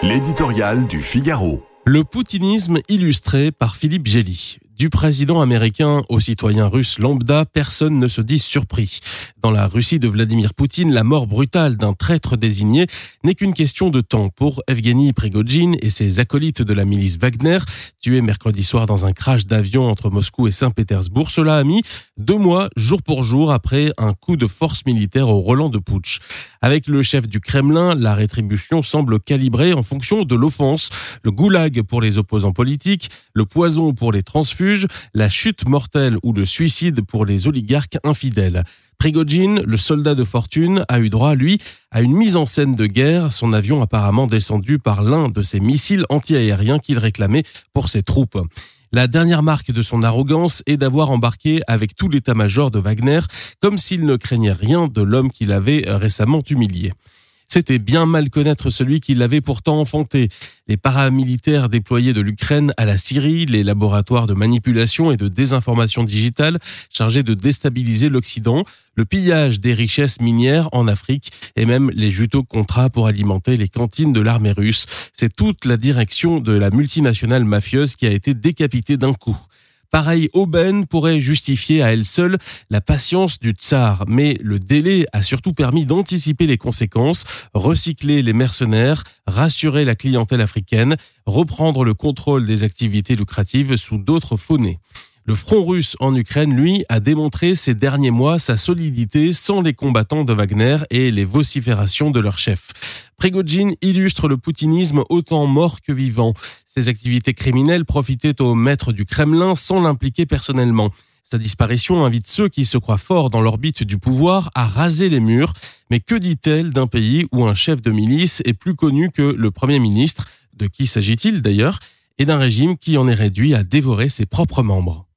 L'éditorial du Figaro. Le poutinisme illustré par Philippe Gély. Du président américain au citoyen russe lambda, personne ne se dit surpris. Dans la Russie de Vladimir Poutine, la mort brutale d'un traître désigné n'est qu'une question de temps pour Evgeny Prigogine et ses acolytes de la milice Wagner, tués mercredi soir dans un crash d'avion entre Moscou et Saint-Pétersbourg. Cela a mis deux mois, jour pour jour, après un coup de force militaire au Roland de Putsch. Avec le chef du Kremlin, la rétribution semble calibrée en fonction de l'offense. Le goulag pour les opposants politiques, le poison pour les transfuges, la chute mortelle ou le suicide pour les oligarques infidèles. Prigogine, le soldat de fortune, a eu droit, lui, à une mise en scène de guerre, son avion apparemment descendu par l'un de ses missiles antiaériens qu'il réclamait pour ses troupes. La dernière marque de son arrogance est d'avoir embarqué avec tout l'état-major de Wagner, comme s'il ne craignait rien de l'homme qu'il avait récemment humilié. C'était bien mal connaître celui qui l'avait pourtant enfanté. Les paramilitaires déployés de l'Ukraine à la Syrie, les laboratoires de manipulation et de désinformation digitale chargés de déstabiliser l'Occident, le pillage des richesses minières en Afrique et même les juteaux contrats pour alimenter les cantines de l'armée russe. C'est toute la direction de la multinationale mafieuse qui a été décapitée d'un coup. Pareille aubaine pourrait justifier à elle seule la patience du tsar, mais le délai a surtout permis d'anticiper les conséquences, recycler les mercenaires, rassurer la clientèle africaine, reprendre le contrôle des activités lucratives sous d'autres faunées. Le front russe en Ukraine, lui, a démontré ces derniers mois sa solidité sans les combattants de Wagner et les vociférations de leur chef. Prigogine illustre le poutinisme autant mort que vivant. Ses activités criminelles profitaient au maître du Kremlin sans l'impliquer personnellement. Sa disparition invite ceux qui se croient forts dans l'orbite du pouvoir à raser les murs. Mais que dit-elle d'un pays où un chef de milice est plus connu que le Premier ministre? De qui s'agit-il d'ailleurs? Et d'un régime qui en est réduit à dévorer ses propres membres